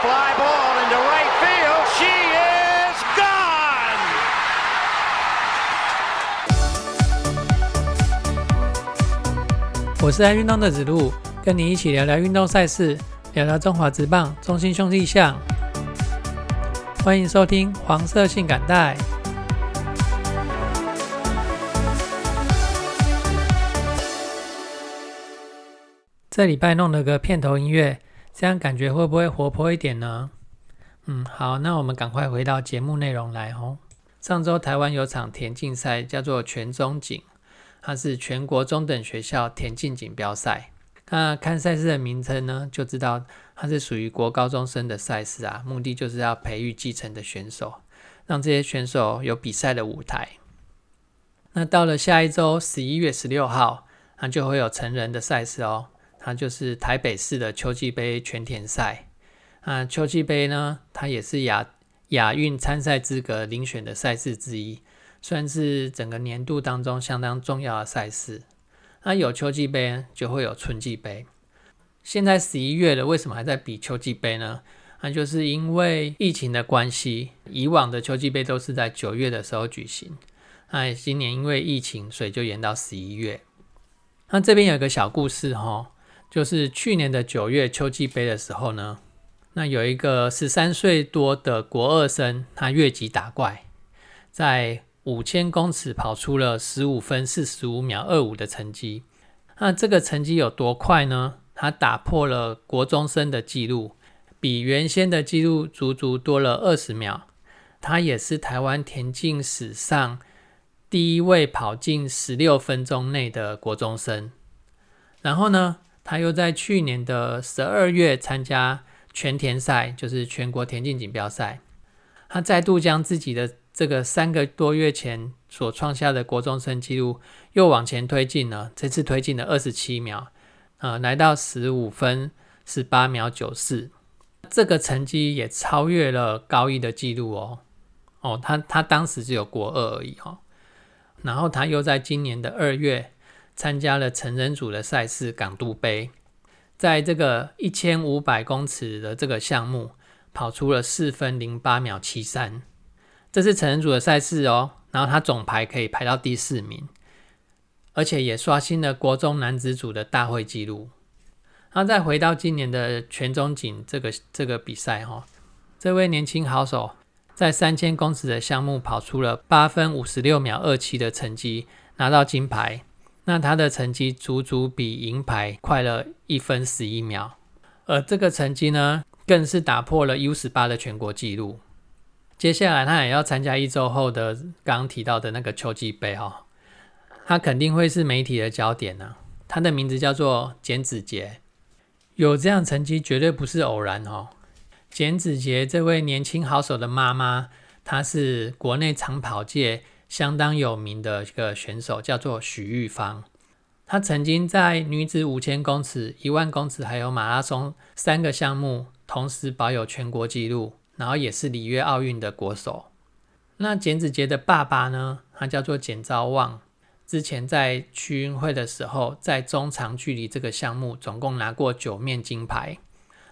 fly ball into right field. She is gone. 我是爱运动的子路，跟你一起聊聊运动赛事，聊聊中华职棒、中心兄弟象。欢迎收听黄色性感带。这礼拜弄了个片头音乐，这样感觉会不会活泼一点呢？嗯，好，那我们赶快回到节目内容来哦。上周台湾有场田径赛，叫做全中锦。它是全国中等学校田径锦标赛。那看赛事的名称呢，就知道它是属于国高中生的赛事啊。目的就是要培育继承的选手，让这些选手有比赛的舞台。那到了下一周十一月十六号，那就会有成人的赛事哦。它就是台北市的秋季杯全田赛。那秋季杯呢，它也是亚亚运参赛资格遴选的赛事之一。算是整个年度当中相当重要的赛事。那有秋季杯，就会有春季杯。现在十一月了，为什么还在比秋季杯呢？那就是因为疫情的关系，以往的秋季杯都是在九月的时候举行。那今年因为疫情，所以就延到十一月。那这边有个小故事哈，就是去年的九月秋季杯的时候呢，那有一个十三岁多的国二生，他越级打怪，在五千公尺跑出了十五分四十五秒二五的成绩，那这个成绩有多快呢？他打破了国中生的纪录，比原先的纪录足足多了二十秒。他也是台湾田径史上第一位跑进十六分钟内的国中生。然后呢，他又在去年的十二月参加全田赛，就是全国田径锦标赛，他再度将自己的。这个三个多月前所创下的国中生纪录又往前推进了，这次推进了二十七秒，呃，来到十五分十八秒九四，这个成绩也超越了高一的纪录哦。哦，他他当时只有国二而已哈。然后他又在今年的二月参加了成人组的赛事港都杯，在这个一千五百公尺的这个项目跑出了四分零八秒七三。这是成人组的赛事哦，然后他总排可以排到第四名，而且也刷新了国中男子组的大会纪录。然后再回到今年的全中锦这个这个比赛哈，这位年轻好手在三千公尺的项目跑出了八分五十六秒二七的成绩，拿到金牌。那他的成绩足足比银牌快了一分十一秒，而这个成绩呢，更是打破了 U 十八的全国纪录。接下来他也要参加一周后的刚刚提到的那个秋季杯哈，他肯定会是媒体的焦点呢。他的名字叫做简子杰，有这样成绩绝对不是偶然哦。简子杰这位年轻好手的妈妈，她是国内长跑界相当有名的一个选手，叫做许玉芳。她曾经在女子五千公尺、一万公尺还有马拉松三个项目同时保有全国纪录。然后也是里约奥运的国手。那简子杰的爸爸呢？他叫做简昭旺。之前在区运会的时候，在中长距离这个项目总共拿过九面金牌。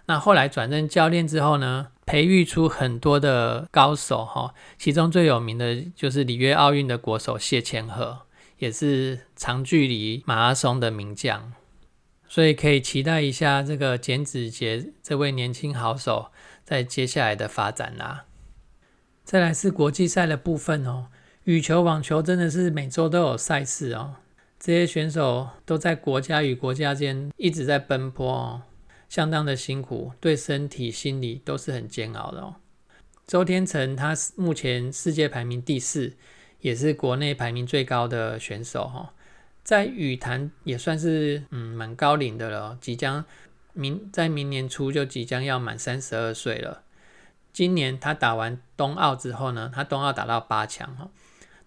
那后来转任教练之后呢，培育出很多的高手哈。其中最有名的就是里约奥运的国手谢千鹤，也是长距离马拉松的名将。所以可以期待一下这个简子杰这位年轻好手。在接下来的发展啦，再来是国际赛的部分哦。羽球、网球真的是每周都有赛事哦。这些选手都在国家与国家间一直在奔波哦，相当的辛苦，对身体、心理都是很煎熬的哦。周天成他目前世界排名第四，也是国内排名最高的选手哈，在羽坛也算是嗯蛮高龄的了，即将。明在明年初就即将要满三十二岁了。今年他打完冬奥之后呢，他冬奥打到八强哈。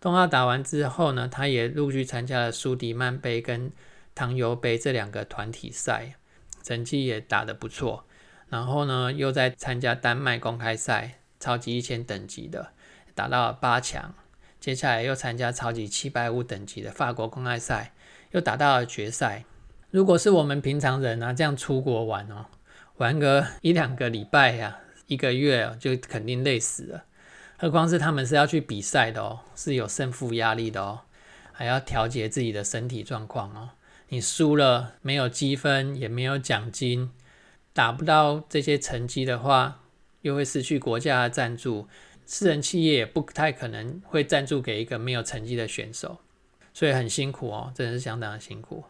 冬奥打完之后呢，他也陆续参加了苏迪曼杯跟唐尤杯这两个团体赛，成绩也打得不错。然后呢，又在参加丹麦公开赛超级一千等级的，打到了八强。接下来又参加超级七百五等级的法国公开赛，又打到了决赛。如果是我们平常人啊，这样出国玩哦，玩个一两个礼拜呀，一个月就肯定累死了。何况是他们是要去比赛的哦，是有胜负压力的哦，还要调节自己的身体状况哦。你输了没有积分，也没有奖金，达不到这些成绩的话，又会失去国家的赞助，私人企业也不太可能会赞助给一个没有成绩的选手，所以很辛苦哦，真的是相当的辛苦。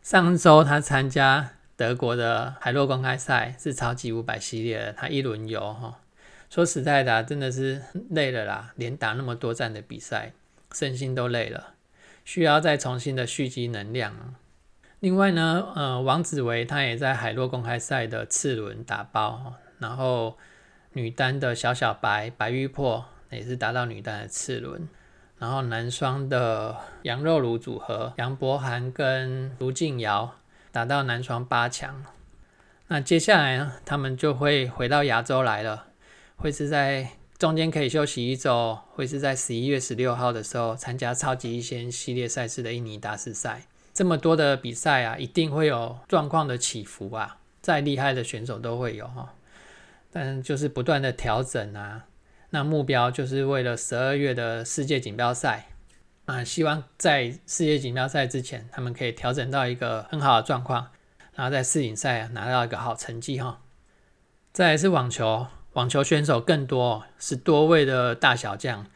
上周他参加德国的海洛公开赛，是超级五百系列的，他一轮游哈。说实在的，真的是累了啦，连打那么多站的比赛，身心都累了，需要再重新的蓄积能量。另外呢，呃，王子维他也在海洛公开赛的次轮打包，然后女单的小小白白玉珀也是达到女单的次轮。然后男双的杨肉炉组合，杨博涵跟卢静瑶打到男双八强。那接下来呢，他们就会回到亚洲来了，会是在中间可以休息一周，会是在十一月十六号的时候参加超级一线系列赛事的印尼大师赛。这么多的比赛啊，一定会有状况的起伏啊，再厉害的选手都会有哈，但就是不断的调整啊。那目标就是为了十二月的世界锦标赛啊，希望在世界锦标赛之前，他们可以调整到一个很好的状况，然后在世锦赛拿到一个好成绩哈。再来是网球，网球选手更多，十多位的大小将，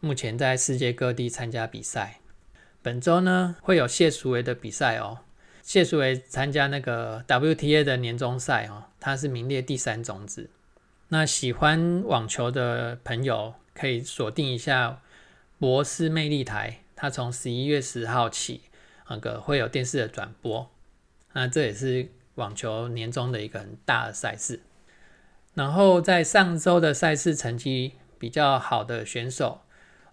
目前在世界各地参加比赛。本周呢会有谢淑薇的比赛哦，谢淑薇参加那个 WTA 的年终赛哦，她是名列第三种子。那喜欢网球的朋友可以锁定一下博斯魅力台，它从十一月十号起，那个会有电视的转播。那这也是网球年终的一个很大的赛事。然后在上周的赛事成绩比较好的选手，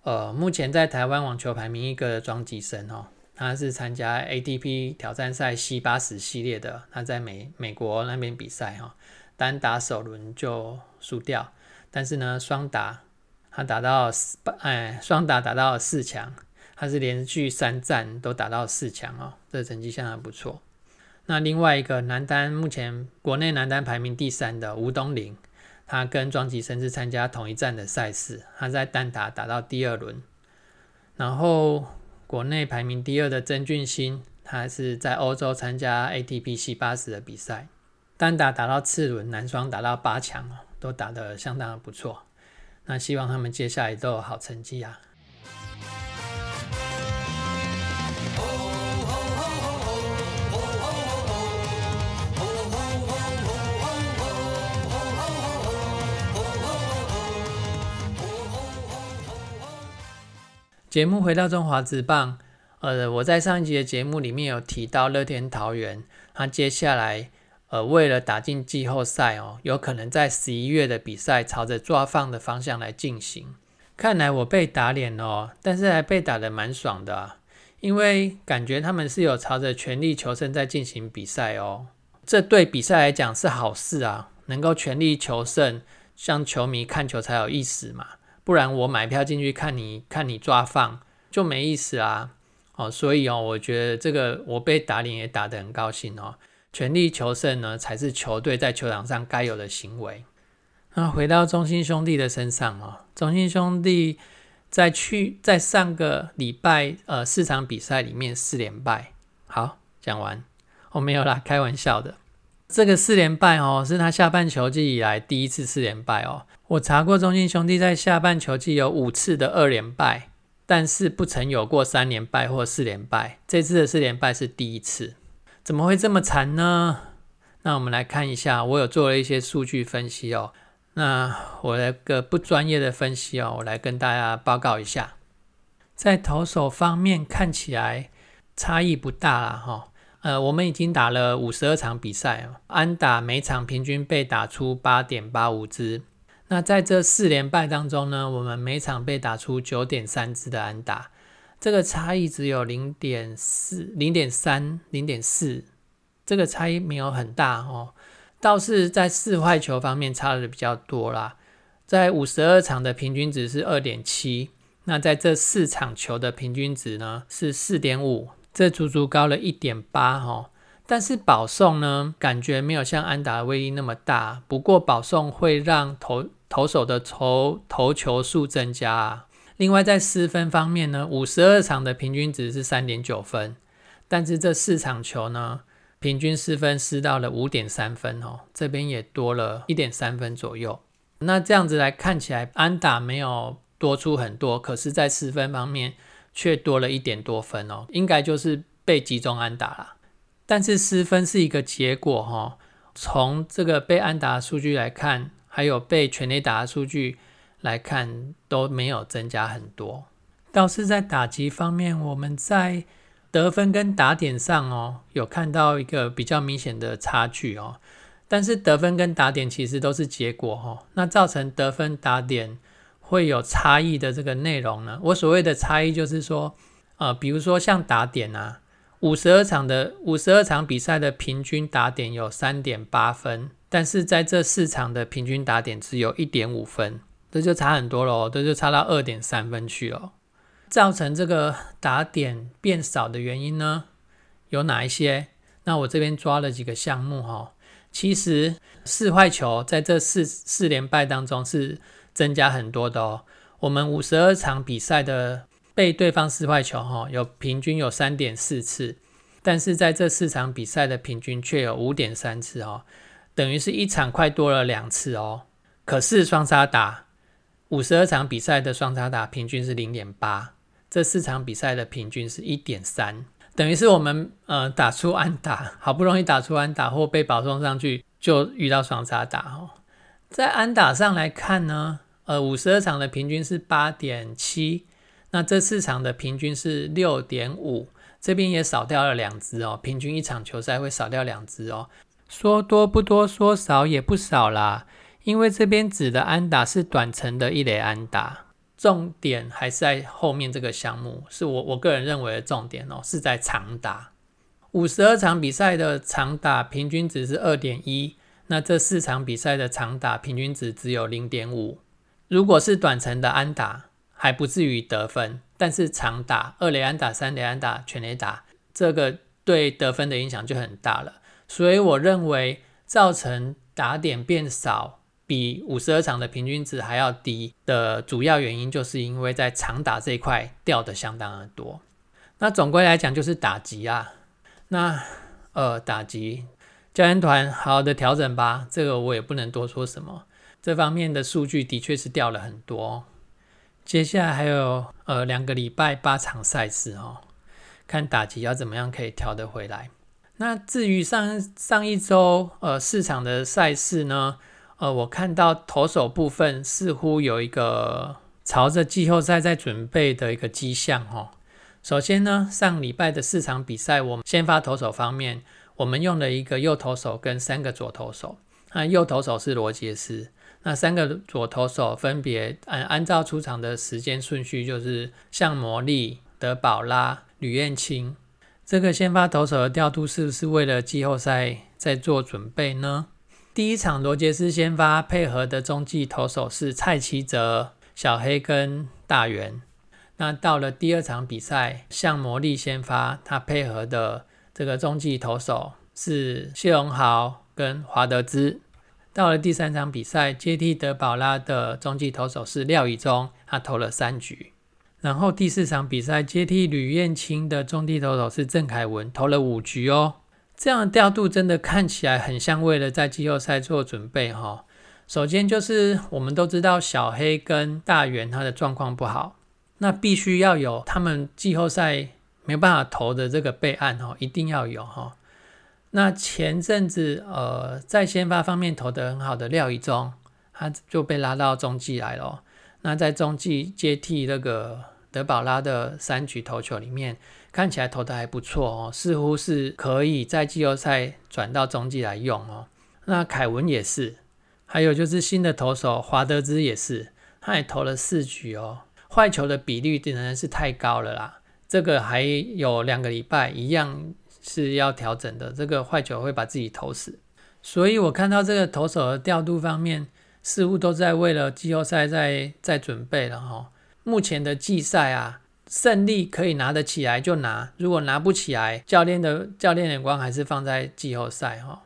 呃，目前在台湾网球排名一个的庄吉生哦，他是参加 ATP 挑战赛 C 八十系列的，他在美美国那边比赛哈。单打首轮就输掉，但是呢，双打他打到四，哎，双打打到四强，他是连续三战都打到四强哦，这成绩相当不错。那另外一个男单，目前国内男单排名第三的吴东林，他跟庄吉生是参加同一站的赛事，他在单打打到第二轮。然后国内排名第二的曾俊欣，他是在欧洲参加 ATP C 八十的比赛。单打打到次轮，男双打到八强哦，都打得相当的不错。那希望他们接下来都有好成绩啊。节目回到中华职棒，呃，我在上一集的节目里面有提到乐天桃园，他接下来。呃，为了打进季后赛哦，有可能在十一月的比赛朝着抓放的方向来进行。看来我被打脸哦，但是还被打得蛮爽的，因为感觉他们是有朝着全力求胜在进行比赛哦。这对比赛来讲是好事啊，能够全力求胜，像球迷看球才有意思嘛。不然我买票进去看你看你抓放就没意思啊。哦，所以哦，我觉得这个我被打脸也打得很高兴哦。全力求胜呢，才是球队在球场上该有的行为。那回到中心兄弟的身上哦，中心兄弟在去在上个礼拜呃四场比赛里面四连败。好，讲完，我没有啦，开玩笑的。这个四连败哦，是他下半球季以来第一次四连败哦。我查过中信兄弟在下半球季有五次的二连败，但是不曾有过三连败或四连败。这次的四连败是第一次。怎么会这么惨呢？那我们来看一下，我有做了一些数据分析哦。那我来个不专业的分析哦，我来跟大家报告一下。在投手方面看起来差异不大啦，哈。呃，我们已经打了五十二场比赛哦，安打每场平均被打出八点八五支。那在这四连败当中呢，我们每场被打出九点三支的安打。这个差异只有零点四、零点三、零点四，这个差异没有很大哦。倒是在四坏球方面差的比较多啦，在五十二场的平均值是二点七，那在这四场球的平均值呢是四点五，这足足高了一点八哈。但是保送呢，感觉没有像安打的威力那么大。不过保送会让投投手的投投球数增加啊。另外在失分方面呢，五十二场的平均值是三点九分，但是这四场球呢，平均失分失到了五点三分哦，这边也多了一点三分左右。那这样子来看起来，安打没有多出很多，可是，在失分方面却多了一点多分哦，应该就是被集中安打了。但是失分是一个结果哈，从这个被安打的数据来看，还有被全垒打的数据来看，都没有增加很多。倒是在打击方面，我们在得分跟打点上哦，有看到一个比较明显的差距哦。但是得分跟打点其实都是结果哦，那造成得分打点会有差异的这个内容呢？我所谓的差异就是说，呃，比如说像打点啊。五十二场的五十二场比赛的平均打点有三点八分，但是在这四场的平均打点只有一点五分，这就差很多了，这就差到二点三分去了。造成这个打点变少的原因呢，有哪一些？那我这边抓了几个项目哈。其实四坏球在这四四连败当中是增加很多的哦。我们五十二场比赛的。被对方四坏球哈，有平均有三点四次，但是在这四场比赛的平均却有五点三次哦，等于是一场快多了两次哦。可是双杀打五十二场比赛的双杀打平均是零点八，这四场比赛的平均是一点三，等于是我们呃打出安打，好不容易打出安打或被保送上去，就遇到双杀打哦。在安打上来看呢，呃五十二场的平均是八点七。那这四场的平均是六点五，这边也少掉了两只哦，平均一场球赛会少掉两只哦。说多不多，说少也不少啦。因为这边指的安打是短程的一垒安打，重点还是在后面这个项目，是我我个人认为的重点哦，是在长打。五十二场比赛的长打平均值是二点一，那这四场比赛的长打平均值只有零点五。如果是短程的安打，还不至于得分，但是长打二雷安打、三雷安打、全雷打，这个对得分的影响就很大了。所以我认为造成打点变少，比五十二场的平均值还要低的主要原因，就是因为在长打这一块掉的相当的多。那总归来讲就是打击啊，那呃打击教练团好好的调整吧，这个我也不能多说什么。这方面的数据的确是掉了很多。接下来还有呃两个礼拜八场赛事哦，看打击要怎么样可以调得回来。那至于上上一周呃市场的赛事呢，呃我看到投手部分似乎有一个朝着季后赛在准备的一个迹象哦。首先呢，上礼拜的四场比赛，我们先发投手方面，我们用了一个右投手跟三个左投手，那右投手是罗杰斯。那三个左投手分别按按照出场的时间顺序，就是像魔力、德保拉、吕彦青。这个先发投手的调度是不是为了季后赛在做准备呢？第一场罗杰斯先发配合的中继投手是蔡奇哲、小黑跟大元。那到了第二场比赛，向魔力先发，他配合的这个中继投手是谢荣豪跟华德兹。到了第三场比赛，接替德保拉的中继投手是廖以忠，他投了三局。然后第四场比赛，接替吕彦青的中继投手是郑凯文，投了五局哦。这样的调度真的看起来很像为了在季后赛做准备哈。首先就是我们都知道小黑跟大元他的状况不好，那必须要有他们季后赛没办法投的这个备案哈，一定要有哈。那前阵子，呃，在先发方面投得很好的廖以忠，他就被拉到中继来了。那在中继接替那个德保拉的三局投球里面，看起来投的还不错哦，似乎是可以在季后赛转到中继来用哦。那凯文也是，还有就是新的投手华德兹也是，他也投了四局哦，坏球的比率仍然是太高了啦。这个还有两个礼拜一样。是要调整的，这个坏球会把自己投死，所以我看到这个投手的调度方面，似乎都在为了季后赛在在准备了哈。目前的季赛啊，胜利可以拿得起来就拿，如果拿不起来，教练的教练眼光还是放在季后赛哈。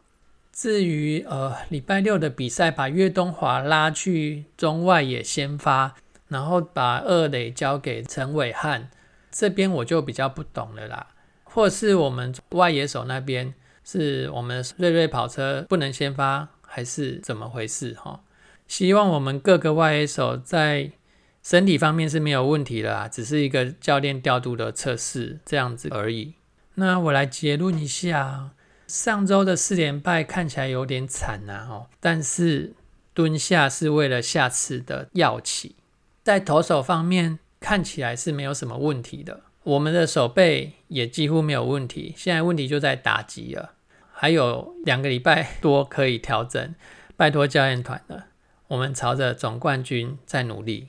至于呃礼拜六的比赛，把岳东华拉去中外野先发，然后把二垒交给陈伟汉，这边我就比较不懂了啦。或是我们外野手那边是我们瑞瑞跑车不能先发，还是怎么回事哈？希望我们各个外野手在身体方面是没有问题的，只是一个教练调度的测试这样子而已。那我来结论一下。上周的四连败看起来有点惨呐，哦，但是蹲下是为了下次的要起。在投手方面看起来是没有什么问题的，我们的手背也几乎没有问题。现在问题就在打击了，还有两个礼拜多可以调整，拜托教练团了。我们朝着总冠军在努力。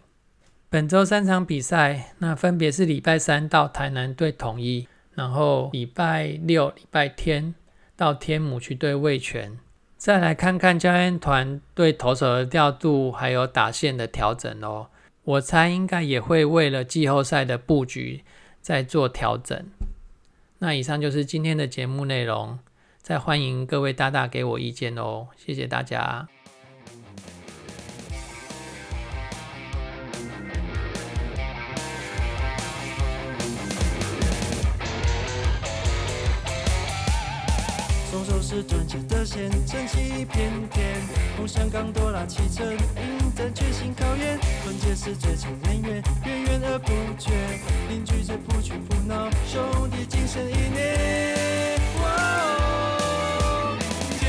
本周三场比赛，那分别是礼拜三到台南对统一，然后礼拜六、礼拜天。到天母去对魏权，再来看看教练团对投手的调度，还有打线的调整哦。我猜应该也会为了季后赛的布局在做调整。那以上就是今天的节目内容，再欢迎各位大大给我意见哦，谢谢大家。是赚钱的线，撑起一片天。梦想刚多拉启程，迎战全新考验。团结是最强人员，源源而不绝。凝聚着不屈不挠兄弟精神意念。坚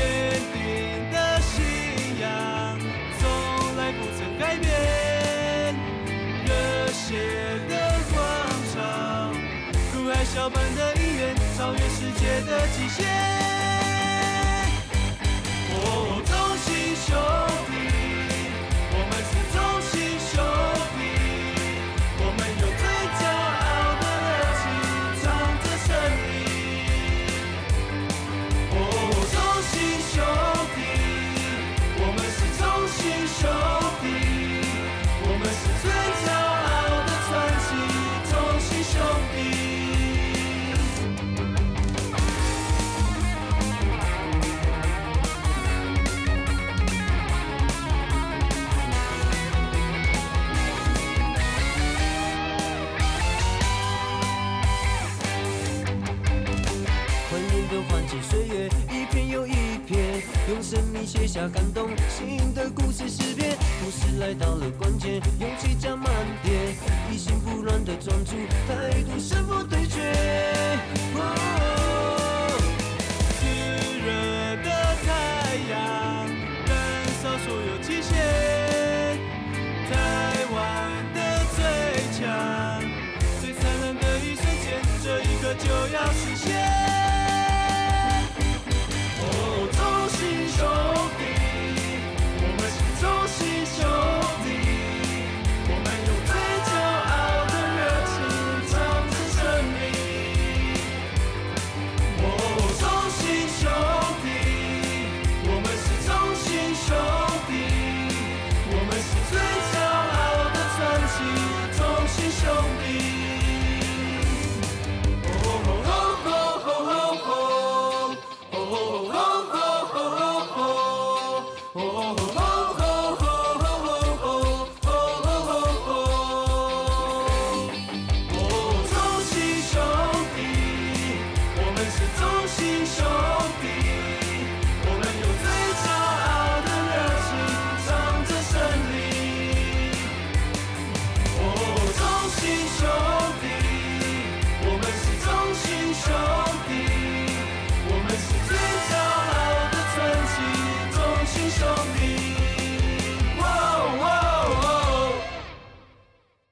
定的信仰从来不曾改变。热血的广场，如海啸般的写下感动心的故事诗篇，故事来到了关键，勇气加满点，一心不乱的专注，态度胜负对决。哦，炙热的太阳，燃烧所有极限，太晚的最强，最灿烂的一瞬间，这一刻就要实现。